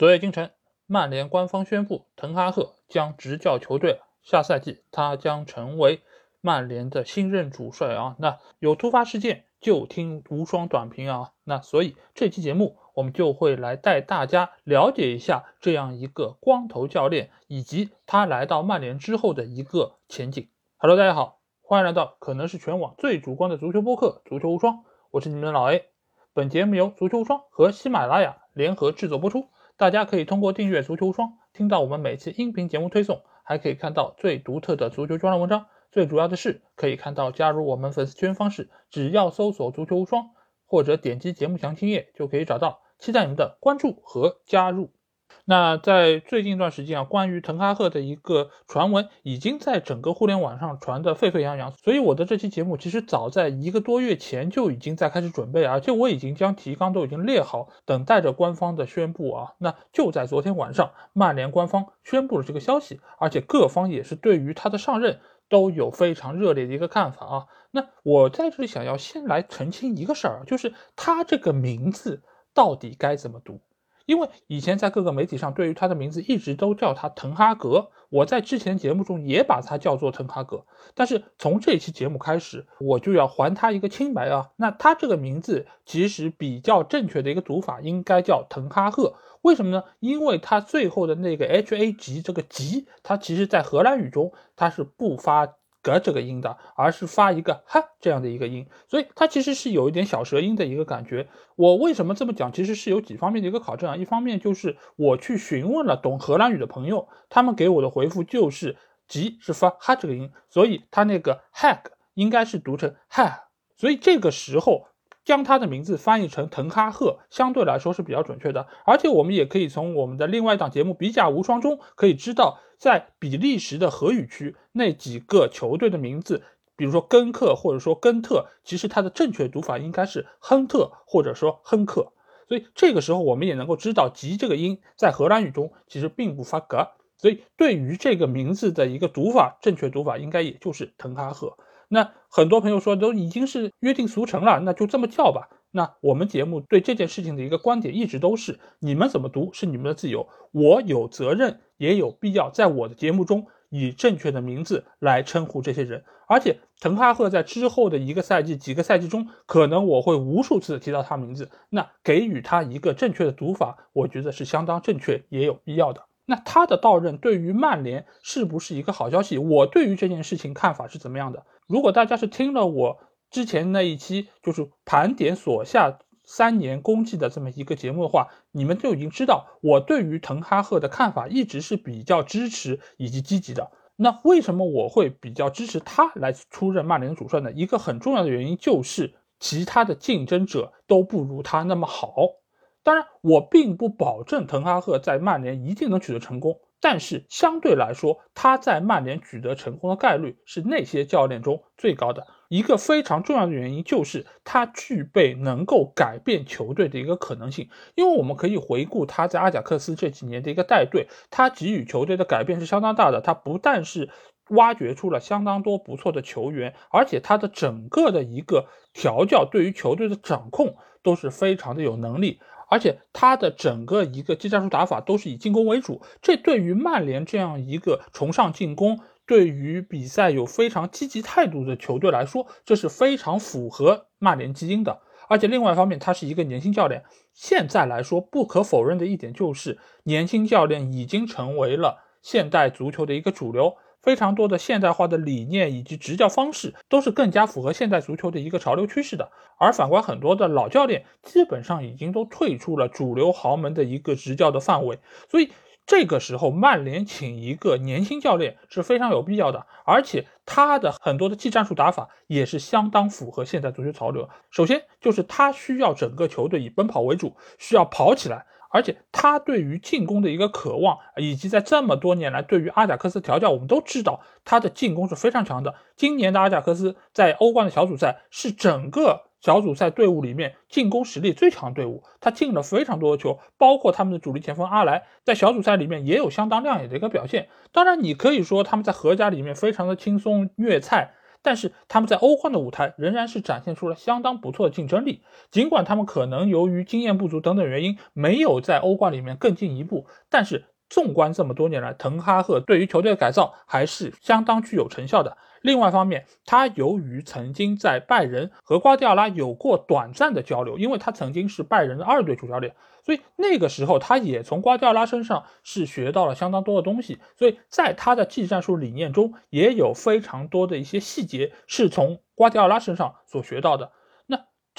昨夜今晨，曼联官方宣布，滕哈赫将执教球队，下赛季他将成为曼联的新任主帅啊。那有突发事件就听无双短评啊。那所以这期节目我们就会来带大家了解一下这样一个光头教练以及他来到曼联之后的一个前景。Hello，大家好，欢迎来到可能是全网最主观的足球播客《足球无双》，我是你们的老 A。本节目由足球无双和喜马拉雅联合制作播出。大家可以通过订阅足球无双听到我们每期音频节目推送，还可以看到最独特的足球专栏文章。最主要的是，可以看到加入我们粉丝圈方式，只要搜索“足球无双”或者点击节目详情页就可以找到。期待你们的关注和加入。那在最近一段时间啊，关于滕哈赫的一个传闻已经在整个互联网上传得沸沸扬扬，所以我的这期节目其实早在一个多月前就已经在开始准备，而且我已经将提纲都已经列好，等待着官方的宣布啊。那就在昨天晚上，曼联官方宣布了这个消息，而且各方也是对于他的上任都有非常热烈的一个看法啊。那我在这里想要先来澄清一个事儿，就是他这个名字到底该怎么读？因为以前在各个媒体上，对于他的名字一直都叫他滕哈格，我在之前节目中也把他叫做滕哈格。但是从这期节目开始，我就要还他一个清白啊！那他这个名字其实比较正确的一个读法应该叫滕哈赫，为什么呢？因为他最后的那个 H A 级这个级，它其实在荷兰语中它是不发。格这个音的，而是发一个哈这样的一个音，所以它其实是有一点小舌音的一个感觉。我为什么这么讲？其实是有几方面的一个考证啊。一方面就是我去询问了懂荷兰语的朋友，他们给我的回复就是“吉”是发哈这个音，所以它那个 hag 应该是读成 ha，所以这个时候。将他的名字翻译成滕哈赫，相对来说是比较准确的。而且我们也可以从我们的另外一档节目《比甲无双》中可以知道，在比利时的荷语区那几个球队的名字，比如说根克或者说根特，其实它的正确读法应该是亨特或者说亨克。所以这个时候我们也能够知道，吉这个音在荷兰语中其实并不发格。所以对于这个名字的一个读法，正确读法应该也就是滕哈赫。那很多朋友说都已经是约定俗成了，那就这么叫吧。那我们节目对这件事情的一个观点一直都是：你们怎么读是你们的自由，我有责任也有必要在我的节目中以正确的名字来称呼这些人。而且滕哈赫在之后的一个赛季、几个赛季中，可能我会无数次提到他名字，那给予他一个正确的读法，我觉得是相当正确也有必要的。那他的到任对于曼联是不是一个好消息？我对于这件事情看法是怎么样的？如果大家是听了我之前那一期，就是盘点所下三年功绩的这么一个节目的话，你们就已经知道我对于滕哈赫的看法一直是比较支持以及积极的。那为什么我会比较支持他来出任曼联主帅呢？一个很重要的原因就是其他的竞争者都不如他那么好。当然，我并不保证滕哈赫在曼联一定能取得成功，但是相对来说，他在曼联取得成功的概率是那些教练中最高的。一个非常重要的原因就是他具备能够改变球队的一个可能性。因为我们可以回顾他在阿贾克斯这几年的一个带队，他给予球队的改变是相当大的。他不但是挖掘出了相当多不错的球员，而且他的整个的一个调教对于球队的掌控都是非常的有能力。而且他的整个一个技战术打法都是以进攻为主，这对于曼联这样一个崇尚进攻、对于比赛有非常积极态度的球队来说，这是非常符合曼联基因的。而且另外一方面，他是一个年轻教练，现在来说不可否认的一点就是，年轻教练已经成为了现代足球的一个主流。非常多的现代化的理念以及执教方式都是更加符合现代足球的一个潮流趋势的，而反观很多的老教练基本上已经都退出了主流豪门的一个执教的范围，所以这个时候曼联请一个年轻教练是非常有必要的，而且他的很多的技战术打法也是相当符合现代足球潮流。首先就是他需要整个球队以奔跑为主，需要跑起来。而且他对于进攻的一个渴望，以及在这么多年来对于阿贾克斯调教，我们都知道他的进攻是非常强的。今年的阿贾克斯在欧冠的小组赛是整个小组赛队伍里面进攻实力最强的队伍，他进了非常多的球，包括他们的主力前锋阿莱在小组赛里面也有相当亮眼的一个表现。当然，你可以说他们在荷甲里面非常的轻松虐菜。但是他们在欧冠的舞台仍然是展现出了相当不错的竞争力。尽管他们可能由于经验不足等等原因，没有在欧冠里面更进一步，但是纵观这么多年来，滕哈赫对于球队的改造还是相当具有成效的。另外一方面，他由于曾经在拜仁和瓜迪奥拉有过短暂的交流，因为他曾经是拜仁的二队主教练，所以那个时候他也从瓜迪奥拉身上是学到了相当多的东西。所以在他的技战术理念中，也有非常多的一些细节是从瓜迪奥拉身上所学到的。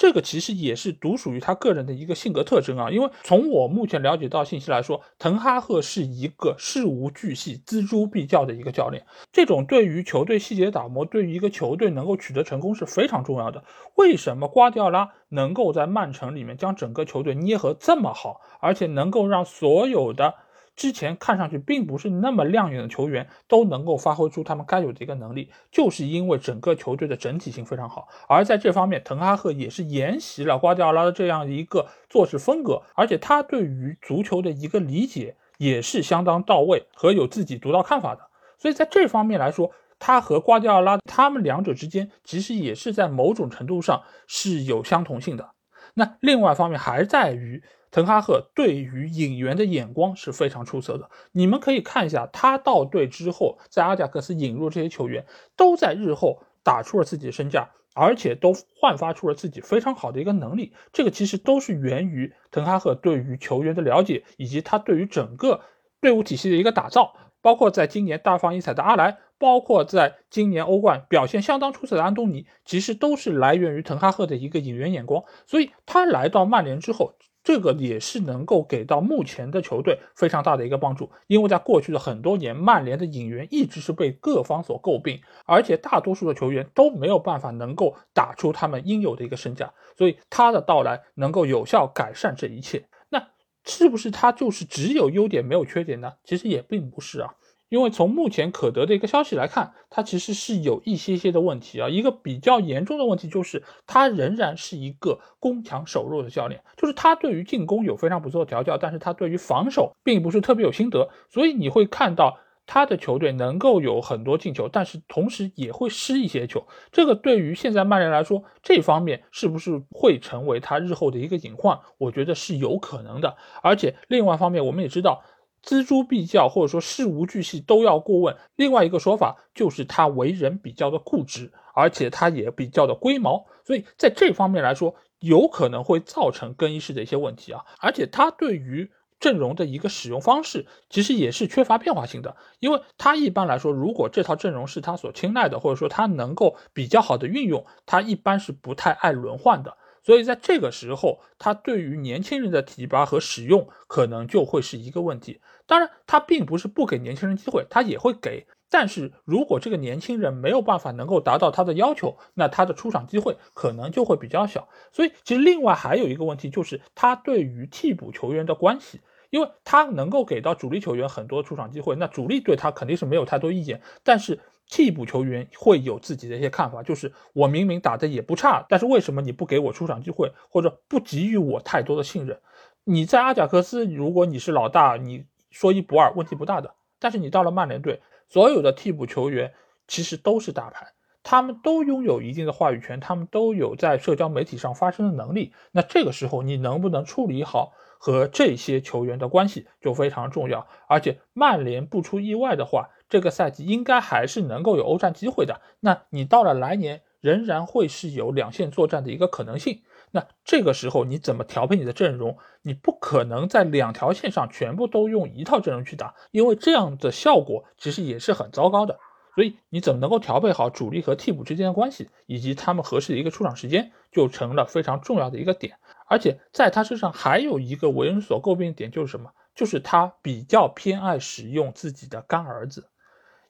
这个其实也是独属于他个人的一个性格特征啊，因为从我目前了解到信息来说，滕哈赫是一个事无巨细、锱铢必较的一个教练。这种对于球队细节打磨，对于一个球队能够取得成功是非常重要的。为什么瓜迪奥拉能够在曼城里面将整个球队捏合这么好，而且能够让所有的？之前看上去并不是那么亮眼的球员都能够发挥出他们该有的一个能力，就是因为整个球队的整体性非常好。而在这方面，滕哈赫也是沿袭了瓜迪奥拉的这样一个做事风格，而且他对于足球的一个理解也是相当到位和有自己独到看法的。所以在这方面来说，他和瓜迪奥拉他们两者之间其实也是在某种程度上是有相同性的。那另外一方面还在于。滕哈赫对于引援的眼光是非常出色的。你们可以看一下，他到队之后，在阿贾克斯引入这些球员，都在日后打出了自己的身价，而且都焕发出了自己非常好的一个能力。这个其实都是源于滕哈赫对于球员的了解，以及他对于整个队伍体系的一个打造。包括在今年大放异彩的阿莱，包括在今年欧冠表现相当出色的安东尼，其实都是来源于滕哈赫的一个引援眼光。所以他来到曼联之后。这个也是能够给到目前的球队非常大的一个帮助，因为在过去的很多年，曼联的引援一直是被各方所诟病，而且大多数的球员都没有办法能够打出他们应有的一个身价，所以他的到来能够有效改善这一切。那是不是他就是只有优点没有缺点呢？其实也并不是啊。因为从目前可得的一个消息来看，他其实是有一些些的问题啊。一个比较严重的问题就是，他仍然是一个攻强守弱的教练，就是他对于进攻有非常不错的调教，但是他对于防守并不是特别有心得。所以你会看到他的球队能够有很多进球，但是同时也会失一些球。这个对于现在曼联来说，这方面是不是会成为他日后的一个隐患？我觉得是有可能的。而且另外一方面，我们也知道。锱铢必较，或者说事无巨细都要过问。另外一个说法就是他为人比较的固执，而且他也比较的龟毛，所以在这方面来说，有可能会造成更衣室的一些问题啊。而且他对于阵容的一个使用方式，其实也是缺乏变化性的，因为他一般来说，如果这套阵容是他所青睐的，或者说他能够比较好的运用，他一般是不太爱轮换的。所以在这个时候，他对于年轻人的提拔和使用可能就会是一个问题。当然，他并不是不给年轻人机会，他也会给。但是如果这个年轻人没有办法能够达到他的要求，那他的出场机会可能就会比较小。所以，其实另外还有一个问题就是他对于替补球员的关系，因为他能够给到主力球员很多出场机会，那主力对他肯定是没有太多意见。但是替补球员会有自己的一些看法，就是我明明打的也不差，但是为什么你不给我出场机会，或者不给予我太多的信任？你在阿贾克斯，如果你是老大，你说一不二，问题不大的。但是你到了曼联队，所有的替补球员其实都是大牌，他们都拥有一定的话语权，他们都有在社交媒体上发声的能力。那这个时候你能不能处理好和这些球员的关系就非常重要。而且曼联不出意外的话。这个赛季应该还是能够有欧战机会的。那你到了来年，仍然会是有两线作战的一个可能性。那这个时候你怎么调配你的阵容？你不可能在两条线上全部都用一套阵容去打，因为这样的效果其实也是很糟糕的。所以你怎么能够调配好主力和替补之间的关系，以及他们合适的一个出场时间，就成了非常重要的一个点。而且在他身上还有一个为人所诟病的点，就是什么？就是他比较偏爱使用自己的干儿子。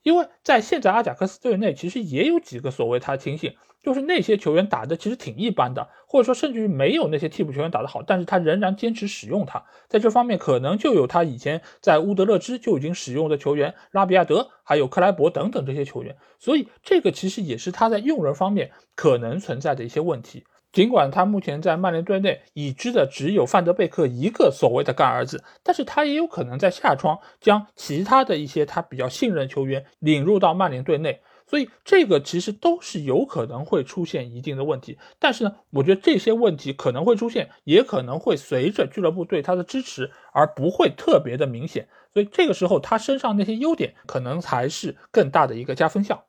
因为在现在阿贾克斯队内，其实也有几个所谓他亲信，就是那些球员打的其实挺一般的，或者说甚至于没有那些替补球员打得好，但是他仍然坚持使用他。在这方面，可能就有他以前在乌德勒支就已经使用的球员拉比亚德，还有克莱伯等等这些球员。所以这个其实也是他在用人方面可能存在的一些问题。尽管他目前在曼联队内已知的只有范德贝克一个所谓的干儿子，但是他也有可能在下窗将其他的一些他比较信任球员领入到曼联队内。所以这个其实都是有可能会出现一定的问题。但是呢，我觉得这些问题可能会出现，也可能会随着俱乐部对他的支持而不会特别的明显。所以这个时候他身上那些优点可能才是更大的一个加分项。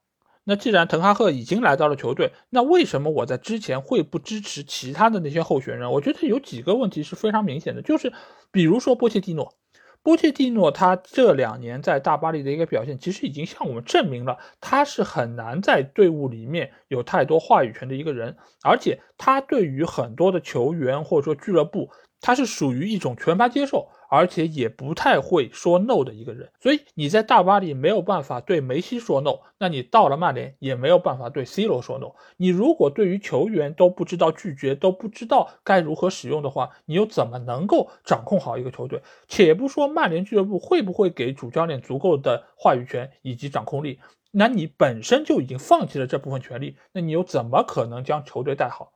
那既然滕哈赫已经来到了球队，那为什么我在之前会不支持其他的那些候选人？我觉得有几个问题是非常明显的，就是比如说波切蒂诺，波切蒂诺他这两年在大巴黎的一个表现，其实已经向我们证明了他是很难在队伍里面有太多话语权的一个人，而且他对于很多的球员或者说俱乐部，他是属于一种全盘接受。而且也不太会说 no 的一个人，所以你在大巴黎没有办法对梅西说 no，那你到了曼联也没有办法对 C 罗说 no。你如果对于球员都不知道拒绝，都不知道该如何使用的话，你又怎么能够掌控好一个球队？且不说曼联俱乐部会不会给主教练足够的话语权以及掌控力，那你本身就已经放弃了这部分权利，那你又怎么可能将球队带好？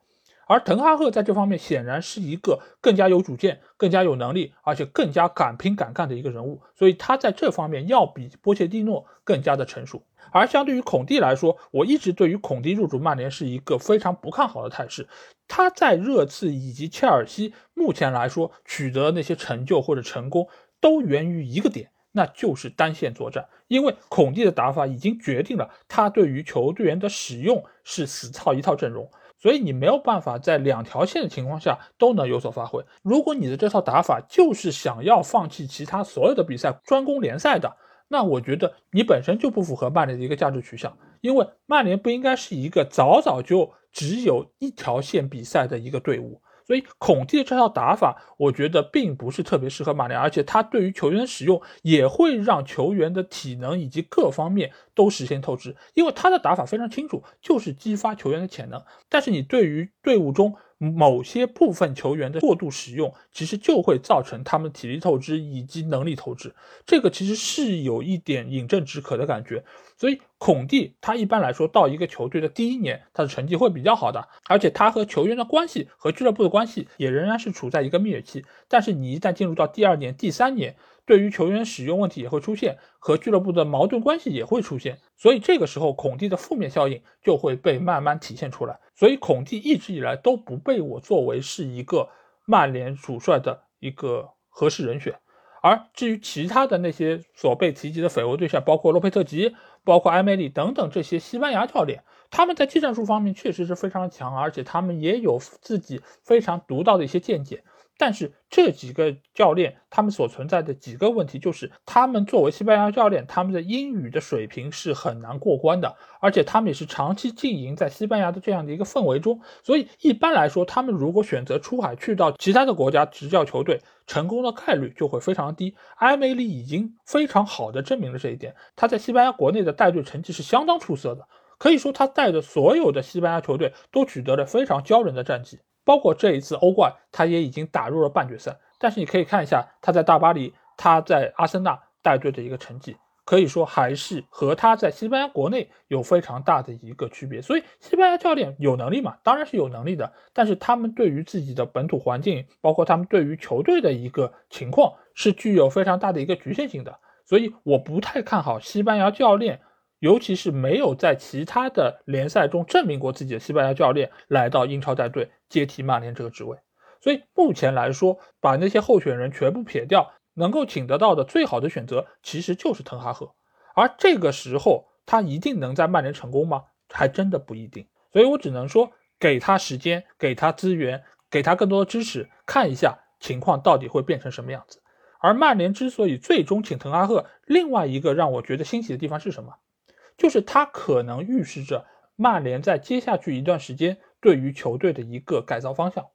而滕哈赫在这方面显然是一个更加有主见、更加有能力，而且更加敢拼敢干的一个人物，所以他在这方面要比波切蒂诺更加的成熟。而相对于孔蒂来说，我一直对于孔蒂入主曼联是一个非常不看好的态势。他在热刺以及切尔西目前来说取得那些成就或者成功，都源于一个点，那就是单线作战。因为孔蒂的打法已经决定了他对于球队员的使用是死操一套阵容。所以你没有办法在两条线的情况下都能有所发挥。如果你的这套打法就是想要放弃其他所有的比赛，专攻联赛的，那我觉得你本身就不符合曼联的一个价值取向。因为曼联不应该是一个早早就只有一条线比赛的一个队伍。所以孔蒂的这套打法，我觉得并不是特别适合马联，而且他对于球员的使用也会让球员的体能以及各方面都实现透支，因为他的打法非常清楚，就是激发球员的潜能。但是你对于队伍中，某些部分球员的过度使用，其实就会造成他们体力透支以及能力透支，这个其实是有一点饮鸩止渴的感觉。所以孔蒂他一般来说到一个球队的第一年，他的成绩会比较好的，而且他和球员的关系和俱乐部的关系也仍然是处在一个蜜月期。但是你一旦进入到第二年、第三年，对于球员使用问题也会出现，和俱乐部的矛盾关系也会出现，所以这个时候孔蒂的负面效应就会被慢慢体现出来。所以孔蒂一直以来都不被我作为是一个曼联主帅的一个合适人选。而至于其他的那些所被提及的绯闻对象，包括洛佩特吉、包括埃梅里等等这些西班牙教练，他们在技战术方面确实是非常强，而且他们也有自己非常独到的一些见解。但是这几个教练，他们所存在的几个问题，就是他们作为西班牙教练，他们的英语的水平是很难过关的，而且他们也是长期经营在西班牙的这样的一个氛围中，所以一般来说，他们如果选择出海去到其他的国家执教球队，成功的概率就会非常低。埃梅里已经非常好的证明了这一点，他在西班牙国内的带队成绩是相当出色的，可以说他带着所有的西班牙球队都取得了非常骄人的战绩。包括这一次欧冠，他也已经打入了半决赛。但是你可以看一下他在大巴黎，他在阿森纳带队的一个成绩，可以说还是和他在西班牙国内有非常大的一个区别。所以西班牙教练有能力嘛？当然是有能力的。但是他们对于自己的本土环境，包括他们对于球队的一个情况，是具有非常大的一个局限性的。所以我不太看好西班牙教练。尤其是没有在其他的联赛中证明过自己的西班牙教练来到英超带队接替曼联这个职位，所以目前来说，把那些候选人全部撇掉，能够请得到的最好的选择其实就是滕哈赫。而这个时候，他一定能在曼联成功吗？还真的不一定。所以我只能说，给他时间，给他资源，给他更多的支持，看一下情况到底会变成什么样子。而曼联之所以最终请滕哈赫，另外一个让我觉得欣喜的地方是什么？就是他可能预示着曼联在接下去一段时间对于球队的一个改造方向，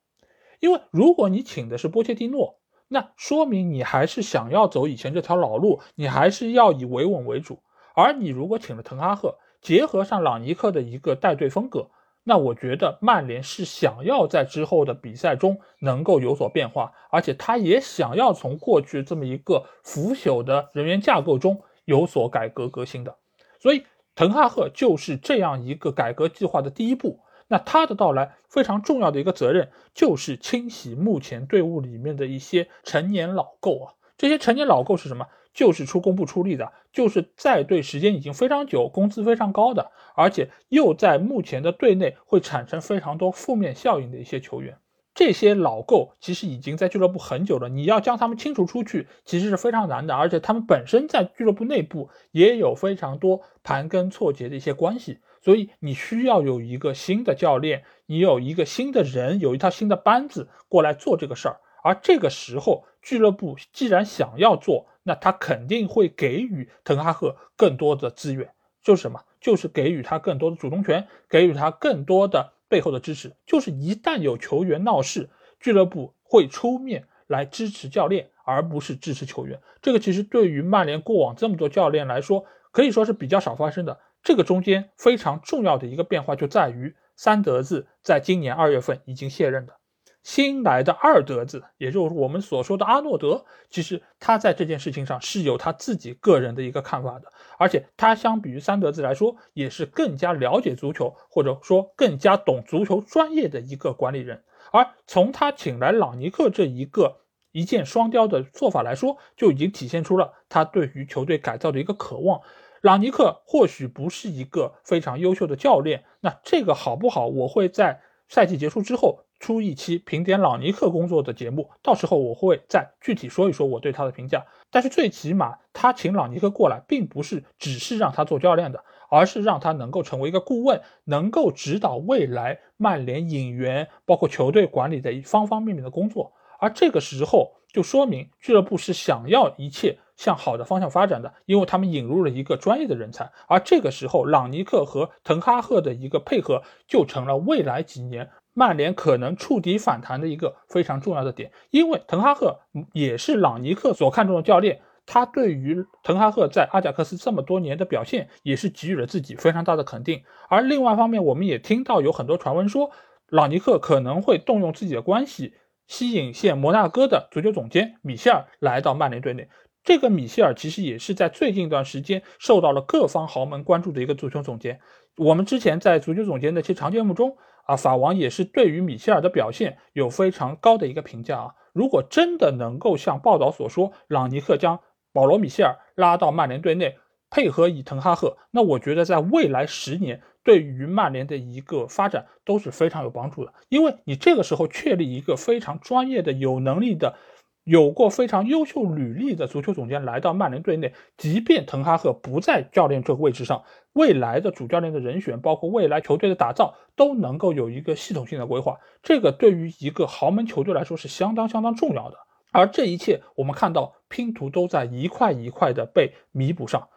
因为如果你请的是波切蒂诺，那说明你还是想要走以前这条老路，你还是要以维稳为主。而你如果请了滕哈赫，结合上朗尼克的一个带队风格，那我觉得曼联是想要在之后的比赛中能够有所变化，而且他也想要从过去这么一个腐朽的人员架构中有所改革革新的，所以。滕哈赫就是这样一个改革计划的第一步。那他的到来非常重要的一个责任，就是清洗目前队伍里面的一些陈年老垢啊。这些陈年老垢是什么？就是出工不出力的，就是在队时间已经非常久，工资非常高的，而且又在目前的队内会产生非常多负面效应的一些球员。这些老购其实已经在俱乐部很久了，你要将他们清除出去，其实是非常难的。而且他们本身在俱乐部内部也有非常多盘根错节的一些关系，所以你需要有一个新的教练，你有一个新的人，有一套新的班子过来做这个事儿。而这个时候，俱乐部既然想要做，那他肯定会给予滕哈赫更多的资源，就是什么？就是给予他更多的主动权，给予他更多的。背后的支持就是，一旦有球员闹事，俱乐部会出面来支持教练，而不是支持球员。这个其实对于曼联过往这么多教练来说，可以说是比较少发生的。这个中间非常重要的一个变化就在于，三德子在今年二月份已经卸任了。新来的二德子，也就是我们所说的阿诺德，其实他在这件事情上是有他自己个人的一个看法的，而且他相比于三德子来说，也是更加了解足球，或者说更加懂足球专业的一个管理人。而从他请来朗尼克这一个一箭双雕的做法来说，就已经体现出了他对于球队改造的一个渴望。朗尼克或许不是一个非常优秀的教练，那这个好不好，我会在赛季结束之后。出一期评点朗尼克工作的节目，到时候我会再具体说一说我对他的评价。但是最起码他请朗尼克过来，并不是只是让他做教练的，而是让他能够成为一个顾问，能够指导未来曼联引援，包括球队管理的一方方面面的工作。而这个时候就说明俱乐部是想要一切向好的方向发展的，因为他们引入了一个专业的人才。而这个时候，朗尼克和滕哈赫的一个配合，就成了未来几年。曼联可能触底反弹的一个非常重要的点，因为滕哈赫也是朗尼克所看重的教练，他对于滕哈赫在阿贾克斯这么多年的表现也是给予了自己非常大的肯定。而另外一方面，我们也听到有很多传闻说，朗尼克可能会动用自己的关系，吸引现摩纳哥的足球总监米歇尔来到曼联队内。这个米歇尔其实也是在最近一段时间受到了各方豪门关注的一个足球总监。我们之前在足球总监那期长节目中。法王也是对于米切尔的表现有非常高的一个评价啊。如果真的能够像报道所说，朗尼克将保罗·米歇尔拉到曼联队内，配合以滕哈赫，那我觉得在未来十年对于曼联的一个发展都是非常有帮助的，因为你这个时候确立一个非常专业的、有能力的。有过非常优秀履历的足球总监来到曼联队内，即便滕哈赫不在教练这个位置上，未来的主教练的人选，包括未来球队的打造，都能够有一个系统性的规划。这个对于一个豪门球队来说是相当相当重要的。而这一切，我们看到拼图都在一块一块的被弥补上。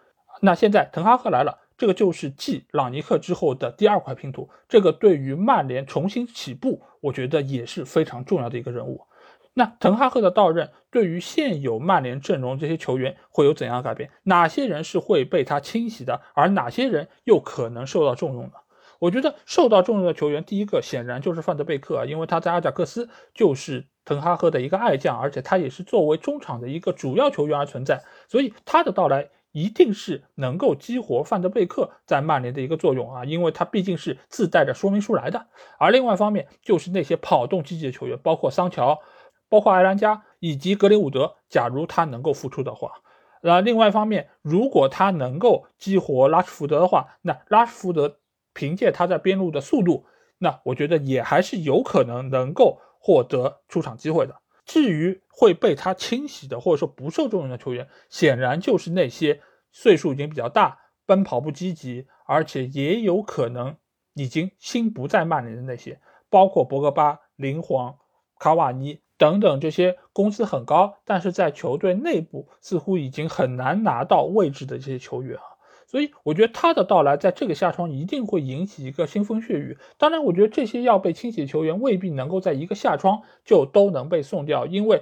那现在滕哈赫来了，这个就是继朗尼克之后的第二块拼图。这个对于曼联重新起步，我觉得也是非常重要的一个人物。那滕哈赫的到任对于现有曼联阵容这些球员会有怎样改变？哪些人是会被他清洗的？而哪些人又可能受到重用呢？我觉得受到重用的球员，第一个显然就是范德贝克啊，因为他在阿贾克斯就是滕哈赫的一个爱将，而且他也是作为中场的一个主要球员而存在，所以他的到来一定是能够激活范德贝克在曼联的一个作用啊，因为他毕竟是自带着说明书来的。而另外一方面就是那些跑动积极的球员，包括桑乔。包括埃兰加以及格林伍德，假如他能够复出的话，那另外一方面，如果他能够激活拉什福德的话，那拉什福德凭借他在边路的速度，那我觉得也还是有可能能够获得出场机会的。至于会被他清洗的，或者说不受重用的球员，显然就是那些岁数已经比较大、奔跑不积极，而且也有可能已经心不在曼联的那些，包括博格巴、林皇、卡瓦尼。等等，这些工资很高，但是在球队内部似乎已经很难拿到位置的这些球员啊，所以我觉得他的到来在这个夏窗一定会引起一个腥风血雨。当然，我觉得这些要被清洗的球员未必能够在一个夏窗就都能被送掉，因为。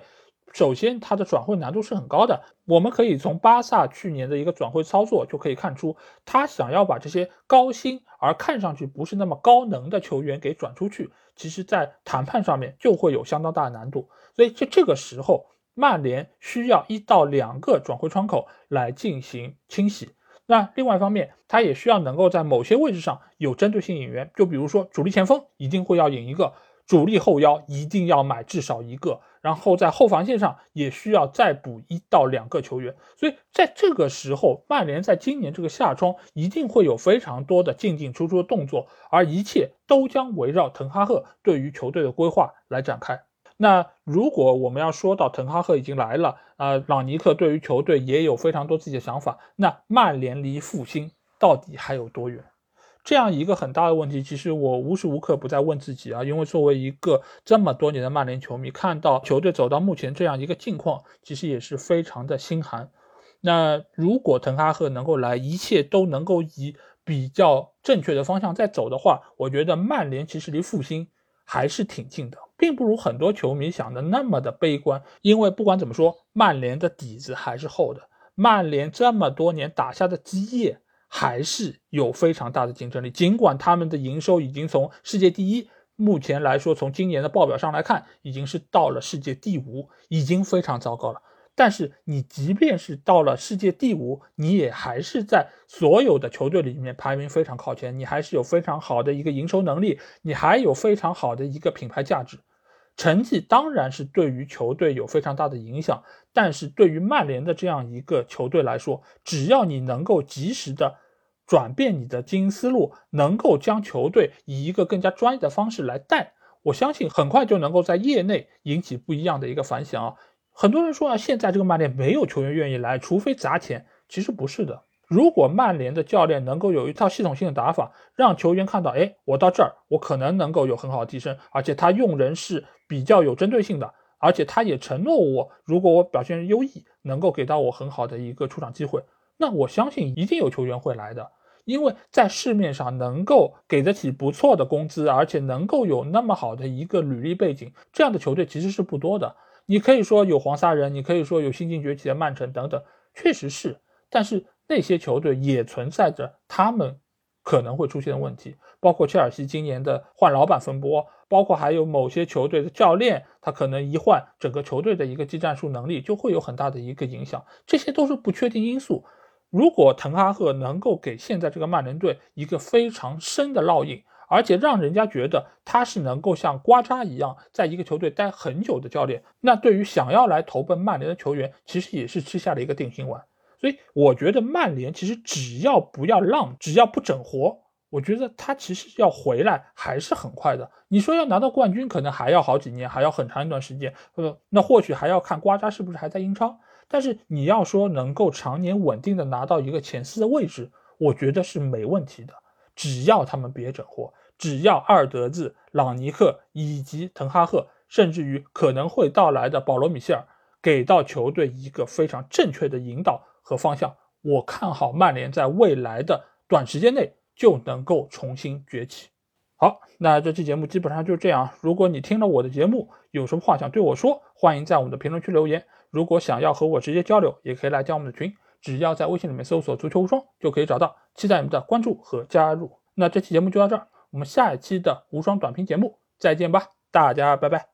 首先，它的转会难度是很高的。我们可以从巴萨去年的一个转会操作就可以看出，他想要把这些高薪而看上去不是那么高能的球员给转出去，其实在谈判上面就会有相当大的难度。所以，在这个时候，曼联需要一到两个转会窗口来进行清洗。那另外一方面，他也需要能够在某些位置上有针对性引援，就比如说主力前锋一定会要引一个，主力后腰一定要买至少一个。然后在后防线上也需要再补一到两个球员，所以在这个时候，曼联在今年这个夏窗一定会有非常多的进进出出的动作，而一切都将围绕滕哈赫对于球队的规划来展开。那如果我们要说到滕哈赫已经来了，啊，朗尼克对于球队也有非常多自己的想法，那曼联离复兴到底还有多远？这样一个很大的问题，其实我无时无刻不在问自己啊，因为作为一个这么多年的曼联球迷，看到球队走到目前这样一个境况，其实也是非常的心寒。那如果滕哈赫能够来，一切都能够以比较正确的方向在走的话，我觉得曼联其实离复兴还是挺近的，并不如很多球迷想的那么的悲观。因为不管怎么说，曼联的底子还是厚的，曼联这么多年打下的基业。还是有非常大的竞争力，尽管他们的营收已经从世界第一，目前来说，从今年的报表上来看，已经是到了世界第五，已经非常糟糕了。但是你即便是到了世界第五，你也还是在所有的球队里面排名非常靠前，你还是有非常好的一个营收能力，你还有非常好的一个品牌价值。成绩当然是对于球队有非常大的影响，但是对于曼联的这样一个球队来说，只要你能够及时的。转变你的经营思路，能够将球队以一个更加专业的方式来带，我相信很快就能够在业内引起不一样的一个反响啊！很多人说啊，现在这个曼联没有球员愿意来，除非砸钱。其实不是的，如果曼联的教练能够有一套系统性的打法，让球员看到，哎，我到这儿，我可能能够有很好的提升，而且他用人是比较有针对性的，而且他也承诺我，如果我表现优异，能够给到我很好的一个出场机会。那我相信一定有球员会来的，因为在市面上能够给得起不错的工资，而且能够有那么好的一个履历背景，这样的球队其实是不多的。你可以说有黄沙人，你可以说有新晋崛起的曼城等等，确实是。但是那些球队也存在着他们可能会出现的问题，包括切尔西今年的换老板风波，包括还有某些球队的教练，他可能一换，整个球队的一个技战术能力就会有很大的一个影响，这些都是不确定因素。如果滕哈赫能够给现在这个曼联队一个非常深的烙印，而且让人家觉得他是能够像瓜扎一样在一个球队待很久的教练，那对于想要来投奔曼联的球员，其实也是吃下了一个定心丸。所以我觉得曼联其实只要不要浪，只要不整活，我觉得他其实要回来还是很快的。你说要拿到冠军，可能还要好几年，还要很长一段时间。呃，那或许还要看瓜扎是不是还在英超。但是你要说能够常年稳定的拿到一个前四的位置，我觉得是没问题的。只要他们别整活，只要阿尔德兹、朗尼克以及滕哈赫，甚至于可能会到来的保罗·米歇尔，给到球队一个非常正确的引导和方向，我看好曼联在未来的短时间内就能够重新崛起。好，那这期节目基本上就这样。如果你听了我的节目，有什么话想对我说，欢迎在我们的评论区留言。如果想要和我直接交流，也可以来加我们的群，只要在微信里面搜索“足球无双”就可以找到。期待你们的关注和加入。那这期节目就到这儿，我们下一期的无双短评节目再见吧，大家拜拜。